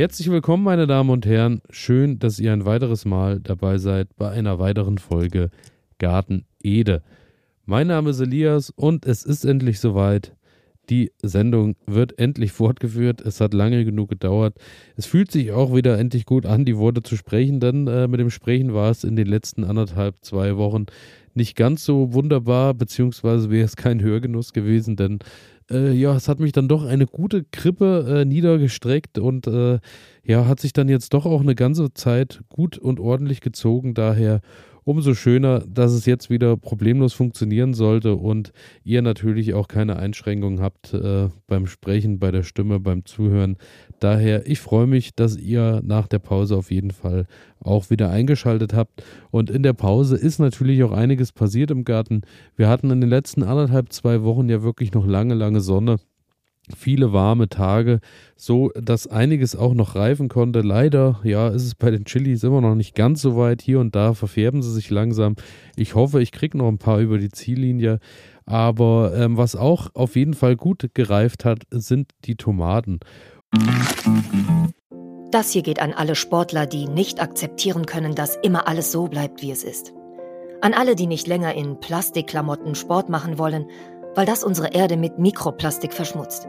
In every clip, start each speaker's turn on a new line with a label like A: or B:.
A: Herzlich willkommen, meine Damen und Herren. Schön, dass ihr ein weiteres Mal dabei seid bei einer weiteren Folge Garten Ede. Mein Name ist Elias und es ist endlich soweit. Die Sendung wird endlich fortgeführt. Es hat lange genug gedauert. Es fühlt sich auch wieder endlich gut an, die Worte zu sprechen, denn äh, mit dem Sprechen war es in den letzten anderthalb, zwei Wochen nicht ganz so wunderbar, beziehungsweise wäre es kein Hörgenuss gewesen, denn äh, ja, es hat mich dann doch eine gute Krippe äh, niedergestreckt und äh, ja, hat sich dann jetzt doch auch eine ganze Zeit gut und ordentlich gezogen. Daher umso schöner, dass es jetzt wieder problemlos funktionieren sollte und ihr natürlich auch keine Einschränkungen habt äh, beim Sprechen, bei der Stimme, beim Zuhören. Daher, ich freue mich, dass ihr nach der Pause auf jeden Fall auch wieder eingeschaltet habt. Und in der Pause ist natürlich auch einiges passiert im Garten. Wir hatten in den letzten anderthalb, zwei Wochen ja wirklich noch lange, lange Sonne viele warme Tage, so dass einiges auch noch reifen konnte. Leider, ja, ist es bei den Chilis immer noch nicht ganz so weit. Hier und da verfärben sie sich langsam. Ich hoffe, ich kriege noch ein paar über die Ziellinie. Aber ähm, was auch auf jeden Fall gut gereift hat, sind die Tomaten.
B: Das hier geht an alle Sportler, die nicht akzeptieren können, dass immer alles so bleibt, wie es ist. An alle, die nicht länger in Plastikklamotten Sport machen wollen, weil das unsere Erde mit Mikroplastik verschmutzt.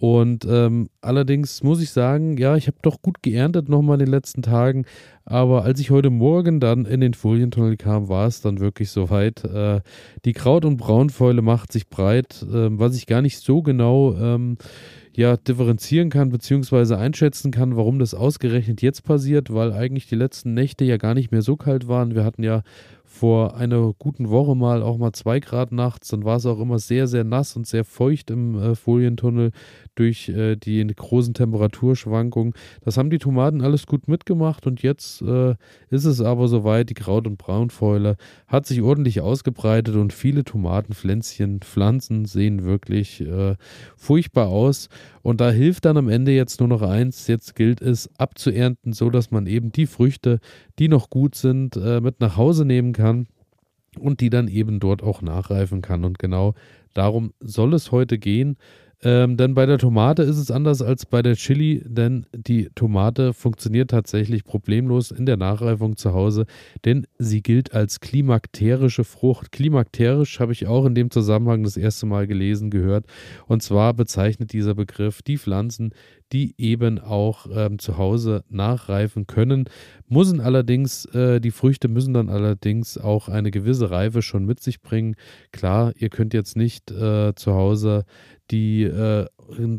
A: Und ähm, allerdings muss ich sagen, ja, ich habe doch gut geerntet nochmal in den letzten Tagen. Aber als ich heute Morgen dann in den Folientunnel kam, war es dann wirklich soweit. Äh, die Kraut- und Braunfäule macht sich breit, äh, was ich gar nicht so genau ähm, ja, differenzieren kann, beziehungsweise einschätzen kann, warum das ausgerechnet jetzt passiert, weil eigentlich die letzten Nächte ja gar nicht mehr so kalt waren. Wir hatten ja vor einer guten Woche mal auch mal zwei Grad nachts. Dann war es auch immer sehr, sehr nass und sehr feucht im äh, Folientunnel durch äh, die großen Temperaturschwankungen. Das haben die Tomaten alles gut mitgemacht und jetzt äh, ist es aber soweit. Die Kraut- und Braunfäule hat sich ordentlich ausgebreitet und viele Tomatenpflänzchen, Pflanzen sehen wirklich äh, furchtbar aus. Und da hilft dann am Ende jetzt nur noch eins. Jetzt gilt es abzuernten, so dass man eben die Früchte, die noch gut sind, äh, mit nach Hause nehmen kann und die dann eben dort auch nachreifen kann. Und genau darum soll es heute gehen. Ähm, denn bei der Tomate ist es anders als bei der Chili, denn die Tomate funktioniert tatsächlich problemlos in der Nachreifung zu Hause, denn sie gilt als klimakterische Frucht. Klimakterisch habe ich auch in dem Zusammenhang das erste Mal gelesen, gehört. Und zwar bezeichnet dieser Begriff die Pflanzen, die eben auch ähm, zu Hause nachreifen können. Müssen allerdings, äh, die Früchte müssen dann allerdings auch eine gewisse Reife schon mit sich bringen. Klar, ihr könnt jetzt nicht äh, zu Hause die äh,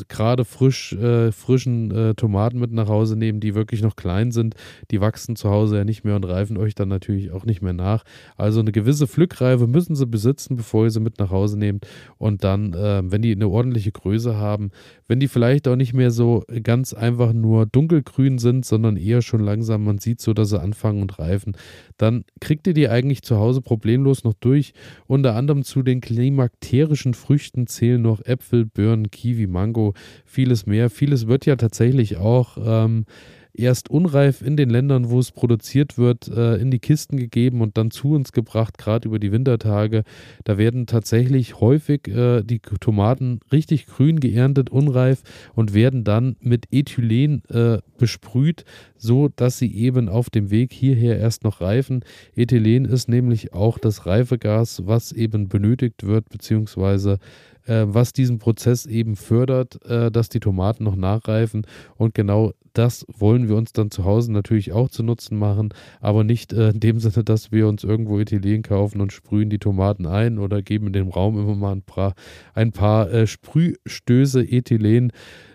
A: gerade frisch, äh, frischen äh, Tomaten mit nach Hause nehmen, die wirklich noch klein sind. Die wachsen zu Hause ja nicht mehr und reifen euch dann natürlich auch nicht mehr nach. Also eine gewisse Pflückreife müssen sie besitzen, bevor ihr sie mit nach Hause nehmt. Und dann, äh, wenn die eine ordentliche Größe haben, wenn die vielleicht auch nicht mehr so ganz einfach nur dunkelgrün sind, sondern eher schon langsam, man sieht so, dass sie anfangen und reifen, dann kriegt ihr die eigentlich zu Hause problemlos noch durch. Unter anderem zu den klimakterischen Früchten zählen noch Äpfel, Birnen, Kiwi, Mango. Vieles mehr. Vieles wird ja tatsächlich auch ähm, erst unreif in den Ländern, wo es produziert wird, äh, in die Kisten gegeben und dann zu uns gebracht, gerade über die Wintertage. Da werden tatsächlich häufig äh, die Tomaten richtig grün geerntet, unreif und werden dann mit Ethylen äh, besprüht, so dass sie eben auf dem Weg hierher erst noch reifen. Ethylen ist nämlich auch das Reifegas, was eben benötigt wird, beziehungsweise äh, was diesen Prozess eben fördert, äh, dass die Tomaten noch nachreifen. Und genau das wollen wir uns dann zu Hause natürlich auch zu Nutzen machen, aber nicht äh, in dem Sinne, dass wir uns irgendwo Ethylen kaufen und sprühen die Tomaten ein oder geben in dem Raum immer mal ein paar, ein paar äh, Sprühstöße Ethylen.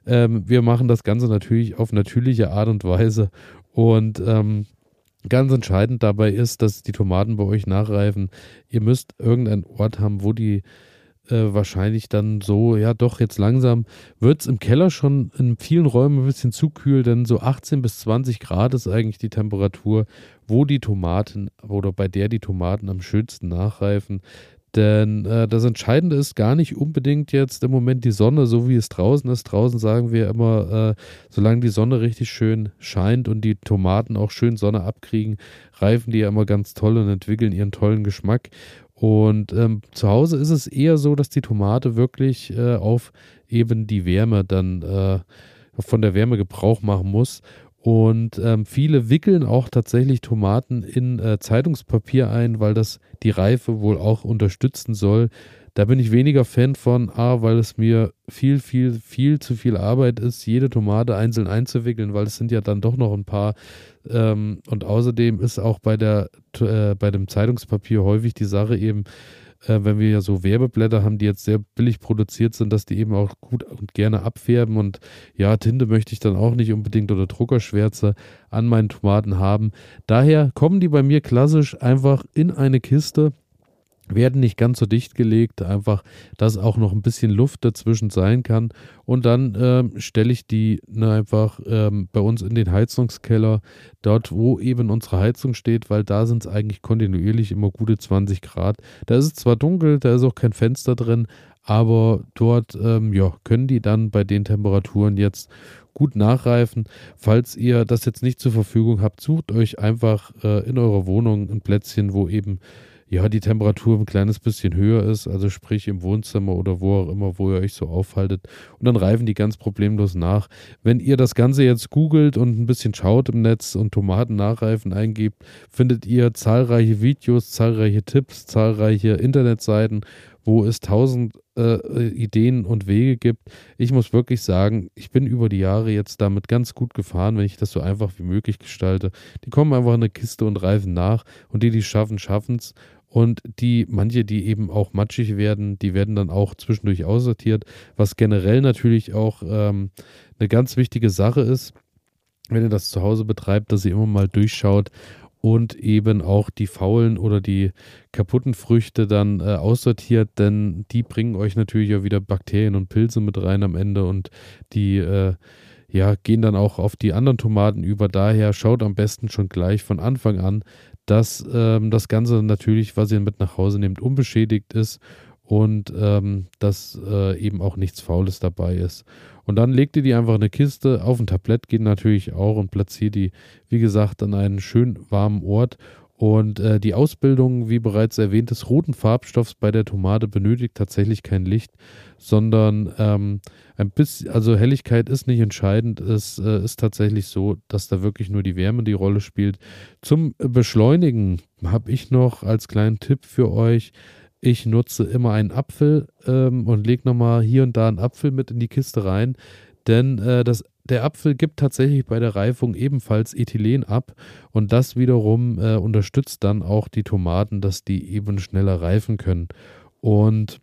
A: Ähm, wir machen das Ganze natürlich auf natürliche Art und Weise und ähm, Ganz entscheidend dabei ist, dass die Tomaten bei euch nachreifen. Ihr müsst irgendeinen Ort haben, wo die äh, wahrscheinlich dann so, ja doch, jetzt langsam wird es im Keller schon in vielen Räumen ein bisschen zu kühl, denn so 18 bis 20 Grad ist eigentlich die Temperatur, wo die Tomaten oder bei der die Tomaten am schönsten nachreifen. Denn äh, das Entscheidende ist gar nicht unbedingt jetzt im Moment die Sonne, so wie es draußen ist. Draußen sagen wir immer, äh, solange die Sonne richtig schön scheint und die Tomaten auch schön Sonne abkriegen, reifen die ja immer ganz toll und entwickeln ihren tollen Geschmack. Und ähm, zu Hause ist es eher so, dass die Tomate wirklich äh, auf eben die Wärme dann äh, von der Wärme Gebrauch machen muss. Und ähm, viele wickeln auch tatsächlich Tomaten in äh, Zeitungspapier ein, weil das die Reife wohl auch unterstützen soll. Da bin ich weniger Fan von, A, weil es mir viel, viel, viel zu viel Arbeit ist, jede Tomate einzeln einzuwickeln, weil es sind ja dann doch noch ein paar. Ähm, und außerdem ist auch bei, der, äh, bei dem Zeitungspapier häufig die Sache eben, äh, wenn wir ja so Werbeblätter haben, die jetzt sehr billig produziert sind, dass die eben auch gut und gerne abfärben. Und ja, Tinte möchte ich dann auch nicht unbedingt oder Druckerschwärze an meinen Tomaten haben. Daher kommen die bei mir klassisch einfach in eine Kiste werden nicht ganz so dicht gelegt, einfach, dass auch noch ein bisschen Luft dazwischen sein kann. Und dann ähm, stelle ich die ne, einfach ähm, bei uns in den Heizungskeller, dort wo eben unsere Heizung steht, weil da sind es eigentlich kontinuierlich immer gute 20 Grad. Da ist es zwar dunkel, da ist auch kein Fenster drin, aber dort ähm, ja, können die dann bei den Temperaturen jetzt gut nachreifen. Falls ihr das jetzt nicht zur Verfügung habt, sucht euch einfach äh, in eurer Wohnung ein Plätzchen, wo eben ja, die Temperatur ein kleines bisschen höher ist, also sprich im Wohnzimmer oder wo auch immer, wo ihr euch so aufhaltet. Und dann reifen die ganz problemlos nach. Wenn ihr das Ganze jetzt googelt und ein bisschen schaut im Netz und Tomaten nachreifen eingibt, findet ihr zahlreiche Videos, zahlreiche Tipps, zahlreiche Internetseiten, wo es tausend äh, Ideen und Wege gibt. Ich muss wirklich sagen, ich bin über die Jahre jetzt damit ganz gut gefahren, wenn ich das so einfach wie möglich gestalte. Die kommen einfach in eine Kiste und reifen nach und die, die schaffen, schaffen es. Und die, manche, die eben auch matschig werden, die werden dann auch zwischendurch aussortiert, was generell natürlich auch ähm, eine ganz wichtige Sache ist, wenn ihr das zu Hause betreibt, dass ihr immer mal durchschaut und eben auch die faulen oder die kaputten Früchte dann äh, aussortiert, denn die bringen euch natürlich auch wieder Bakterien und Pilze mit rein am Ende und die äh, ja, gehen dann auch auf die anderen Tomaten über. Daher schaut am besten schon gleich von Anfang an, dass ähm, das Ganze natürlich, was ihr mit nach Hause nehmt, unbeschädigt ist und ähm, dass äh, eben auch nichts Faules dabei ist. Und dann legt ihr die einfach in eine Kiste, auf ein Tablett geht natürlich auch und platziert die, wie gesagt, an einen schön warmen Ort und äh, die Ausbildung, wie bereits erwähnt, des roten Farbstoffs bei der Tomate benötigt tatsächlich kein Licht, sondern ähm, ein bisschen, also Helligkeit ist nicht entscheidend. Es äh, ist tatsächlich so, dass da wirklich nur die Wärme die Rolle spielt. Zum Beschleunigen habe ich noch als kleinen Tipp für euch. Ich nutze immer einen Apfel ähm, und lege nochmal hier und da einen Apfel mit in die Kiste rein, denn äh, das der Apfel gibt tatsächlich bei der Reifung ebenfalls Ethylen ab und das wiederum äh, unterstützt dann auch die Tomaten, dass die eben schneller reifen können. Und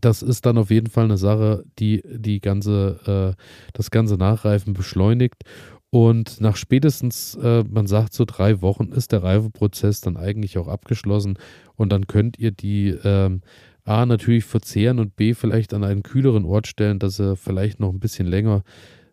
A: das ist dann auf jeden Fall eine Sache, die die ganze, äh, das ganze Nachreifen beschleunigt. Und nach spätestens, äh, man sagt so drei Wochen, ist der Reifeprozess dann eigentlich auch abgeschlossen und dann könnt ihr die ähm, A natürlich verzehren und B vielleicht an einen kühleren Ort stellen, dass er vielleicht noch ein bisschen länger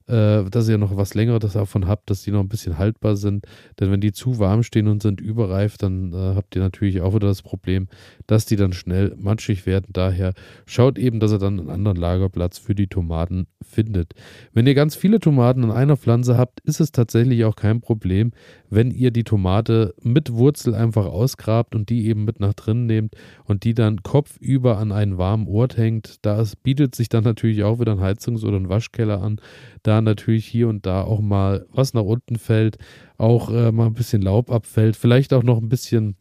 A: äh, dass ihr noch was längeres davon habt, dass die noch ein bisschen haltbar sind. Denn wenn die zu warm stehen und sind überreif, dann äh, habt ihr natürlich auch wieder das Problem, dass die dann schnell matschig werden. Daher schaut eben, dass ihr dann einen anderen Lagerplatz für die Tomaten findet. Wenn ihr ganz viele Tomaten an einer Pflanze habt, ist es tatsächlich auch kein Problem, wenn ihr die Tomate mit Wurzel einfach ausgrabt und die eben mit nach drin nehmt und die dann kopfüber an einen warmen Ort hängt. Da bietet sich dann natürlich auch wieder ein Heizungs- oder ein Waschkeller an. Da natürlich hier und da auch mal was nach unten fällt, auch äh, mal ein bisschen Laub abfällt, vielleicht auch noch ein bisschen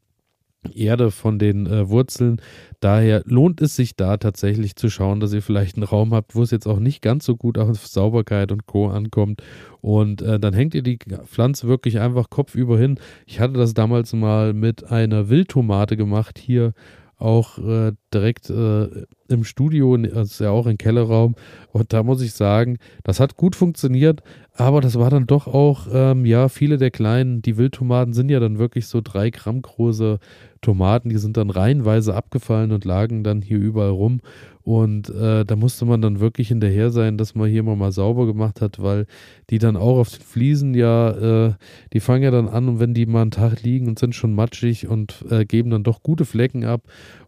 A: Erde von den äh, Wurzeln. Daher lohnt es sich da tatsächlich zu schauen, dass ihr vielleicht einen Raum habt, wo es jetzt auch nicht ganz so gut auf Sauberkeit und Co. ankommt. Und äh, dann hängt ihr die Pflanze wirklich einfach kopfüber hin. Ich hatte das damals mal mit einer Wildtomate gemacht hier auch äh, direkt äh, im Studio, das ist ja auch ein Kellerraum. Und da muss ich sagen, das hat gut funktioniert, aber das war dann doch auch, ähm, ja, viele der kleinen, die Wildtomaten sind ja dann wirklich so drei Gramm große Tomaten, die sind dann reihenweise abgefallen und lagen dann hier überall rum. Und äh, da musste man dann wirklich hinterher sein, dass man hier mal, mal sauber gemacht hat, weil die dann auch auf den Fliesen ja, äh, die fangen ja dann an und wenn die mal einen Tag liegen und sind schon matschig und äh, geben dann doch gute Flecken ab.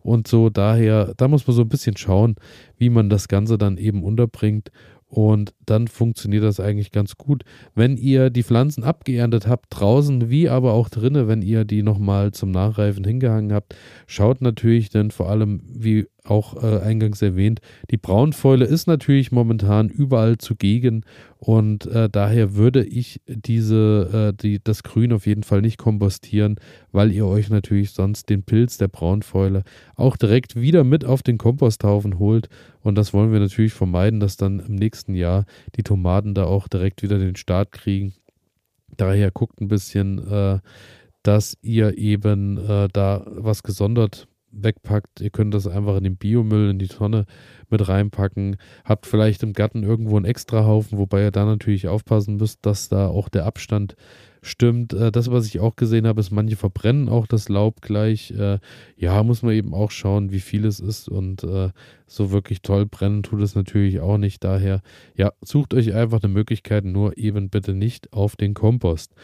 A: Und so daher, da muss man so ein bisschen schauen, wie man das Ganze dann eben unterbringt. Und dann funktioniert das eigentlich ganz gut. Wenn ihr die Pflanzen abgeerntet habt, draußen wie aber auch drinnen, wenn ihr die nochmal zum Nachreifen hingehangen habt, schaut natürlich dann vor allem, wie auch äh, eingangs erwähnt, die Braunfäule ist natürlich momentan überall zugegen und äh, daher würde ich diese, äh, die, das Grün auf jeden Fall nicht kompostieren, weil ihr euch natürlich sonst den Pilz der Braunfäule auch direkt wieder mit auf den Komposthaufen holt und das wollen wir natürlich vermeiden, dass dann im nächsten Jahr die Tomaten da auch direkt wieder den Start kriegen. Daher guckt ein bisschen, äh, dass ihr eben äh, da was gesondert wegpackt. Ihr könnt das einfach in den Biomüll, in die Tonne mit reinpacken. Habt vielleicht im Garten irgendwo einen Extrahaufen, wobei ihr da natürlich aufpassen müsst, dass da auch der Abstand stimmt. Äh, das, was ich auch gesehen habe, ist, manche verbrennen auch das Laub gleich. Äh, ja, muss man eben auch schauen, wie viel es ist. Und äh, so wirklich toll brennen tut es natürlich auch nicht. Daher, ja, sucht euch einfach eine Möglichkeit, nur eben bitte nicht auf den Kompost.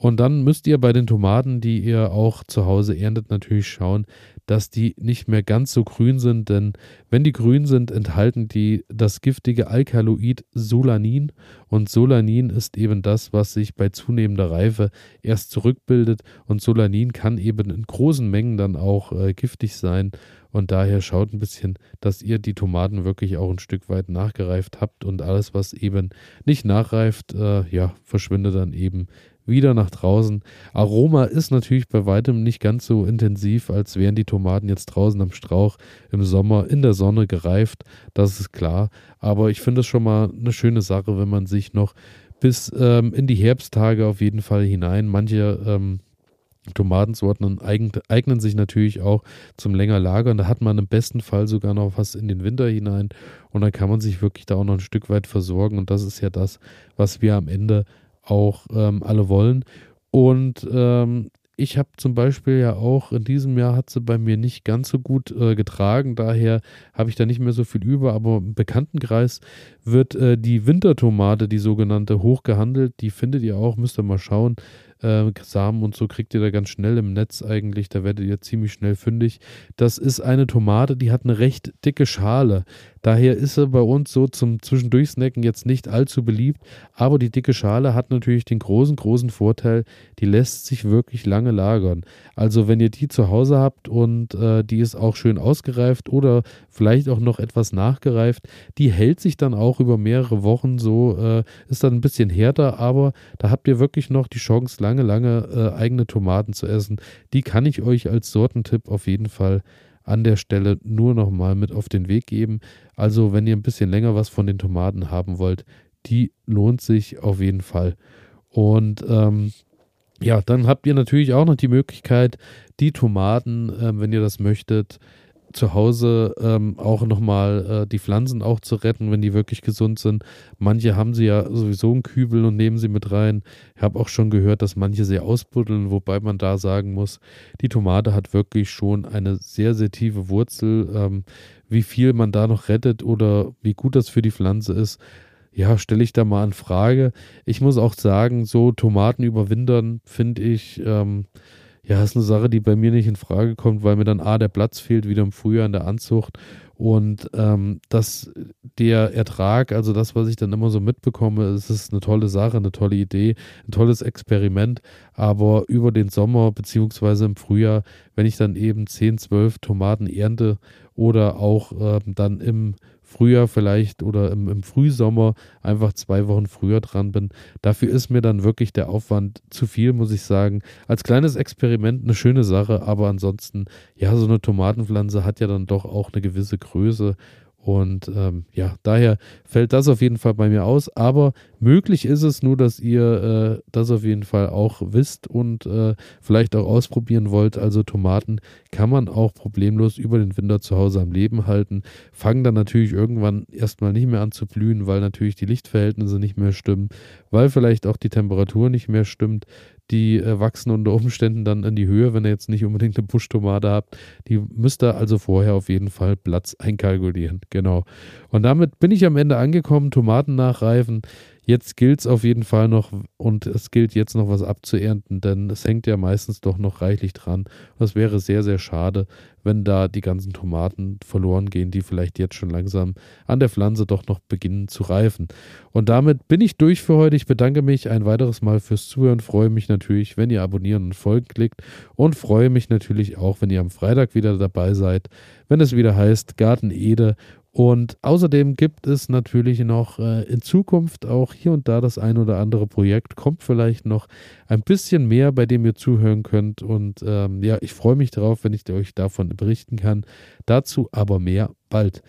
A: Und dann müsst ihr bei den Tomaten, die ihr auch zu Hause erntet, natürlich schauen, dass die nicht mehr ganz so grün sind, denn wenn die grün sind, enthalten die das giftige Alkaloid Solanin. Und Solanin ist eben das, was sich bei zunehmender Reife erst zurückbildet. Und Solanin kann eben in großen Mengen dann auch äh, giftig sein. Und daher schaut ein bisschen, dass ihr die Tomaten wirklich auch ein Stück weit nachgereift habt. Und alles, was eben nicht nachreift, äh, ja, verschwindet dann eben wieder nach draußen. Aroma ist natürlich bei weitem nicht ganz so intensiv, als wären die Tomaten jetzt draußen am Strauch im Sommer in der Sonne gereift. Das ist klar. Aber ich finde es schon mal eine schöne Sache, wenn man sich noch bis ähm, in die Herbsttage auf jeden Fall hinein, manche ähm, Tomatensorten eignen sich natürlich auch zum länger Lagern. Da hat man im besten Fall sogar noch was in den Winter hinein und dann kann man sich wirklich da auch noch ein Stück weit versorgen. Und das ist ja das, was wir am Ende auch ähm, alle wollen. Und ähm, ich habe zum Beispiel ja auch in diesem Jahr hat sie bei mir nicht ganz so gut äh, getragen, daher habe ich da nicht mehr so viel über, aber im Bekanntenkreis wird äh, die Wintertomate, die sogenannte, hochgehandelt. Die findet ihr auch, müsst ihr mal schauen. Äh, Samen und so kriegt ihr da ganz schnell im Netz eigentlich, da werdet ihr ziemlich schnell fündig. Das ist eine Tomate, die hat eine recht dicke Schale. Daher ist sie bei uns so zum Zwischendurchsnacken jetzt nicht allzu beliebt, aber die dicke Schale hat natürlich den großen, großen Vorteil, die lässt sich wirklich lange lagern. Also wenn ihr die zu Hause habt und äh, die ist auch schön ausgereift oder vielleicht auch noch etwas nachgereift, die hält sich dann auch über mehrere Wochen so, äh, ist dann ein bisschen härter, aber da habt ihr wirklich noch die Chance, lange, lange äh, eigene Tomaten zu essen. Die kann ich euch als Sortentipp auf jeden Fall an der Stelle nur noch mal mit auf den Weg geben. Also, wenn ihr ein bisschen länger was von den Tomaten haben wollt, die lohnt sich auf jeden Fall. Und ähm, ja, dann habt ihr natürlich auch noch die Möglichkeit, die Tomaten, äh, wenn ihr das möchtet, zu Hause ähm, auch nochmal äh, die Pflanzen auch zu retten, wenn die wirklich gesund sind. Manche haben sie ja sowieso einen Kübel und nehmen sie mit rein. Ich habe auch schon gehört, dass manche sie ausbuddeln, wobei man da sagen muss, die Tomate hat wirklich schon eine sehr, sehr tiefe Wurzel. Ähm, wie viel man da noch rettet oder wie gut das für die Pflanze ist, ja, stelle ich da mal in Frage. Ich muss auch sagen, so Tomaten überwintern finde ich. Ähm, ja, ist eine Sache, die bei mir nicht in Frage kommt, weil mir dann A, der Platz fehlt, wieder im Frühjahr in der Anzucht. Und ähm, dass der Ertrag, also das, was ich dann immer so mitbekomme, es ist eine tolle Sache, eine tolle Idee, ein tolles Experiment, aber über den Sommer beziehungsweise im Frühjahr, wenn ich dann eben 10, 12 Tomaten ernte oder auch ähm, dann im Frühjahr vielleicht oder im, im Frühsommer einfach zwei Wochen früher dran bin. Dafür ist mir dann wirklich der Aufwand zu viel, muss ich sagen. Als kleines Experiment eine schöne Sache, aber ansonsten, ja, so eine Tomatenpflanze hat ja dann doch auch eine gewisse Größe Und ähm, ja, daher fällt das auf jeden Fall bei mir aus. Aber möglich ist es nur, dass ihr äh, das auf jeden Fall auch wisst und äh, vielleicht auch ausprobieren wollt. Also Tomaten kann man auch problemlos über den Winter zu Hause am Leben halten. Fangen dann natürlich irgendwann erstmal nicht mehr an zu blühen, weil natürlich die Lichtverhältnisse nicht mehr stimmen, weil vielleicht auch die Temperatur nicht mehr stimmt die äh, wachsen unter Umständen dann in die Höhe, wenn ihr jetzt nicht unbedingt eine Buschtomate habt. Die müsst ihr also vorher auf jeden Fall Platz einkalkulieren. Genau. Und damit bin ich am Ende angekommen. Tomaten nachreifen. Jetzt gilt es auf jeden Fall noch und es gilt jetzt noch was abzuernten, denn es hängt ja meistens doch noch reichlich dran. Das wäre sehr, sehr schade, wenn da die ganzen Tomaten verloren gehen, die vielleicht jetzt schon langsam an der Pflanze doch noch beginnen zu reifen. Und damit bin ich durch für heute. Ich bedanke mich ein weiteres Mal fürs Zuhören, freue mich natürlich, wenn ihr abonnieren und folgen klickt und freue mich natürlich auch, wenn ihr am Freitag wieder dabei seid, wenn es wieder heißt Garten Ede und außerdem gibt es natürlich noch äh, in Zukunft auch hier und da das ein oder andere Projekt. Kommt vielleicht noch ein bisschen mehr, bei dem ihr zuhören könnt. Und ähm, ja, ich freue mich darauf, wenn ich euch davon berichten kann. Dazu aber mehr bald.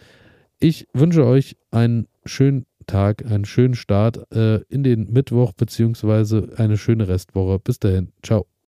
A: Ich wünsche euch einen schönen Tag, einen schönen Start äh, in den Mittwoch beziehungsweise eine schöne Restwoche. Bis dahin. Ciao.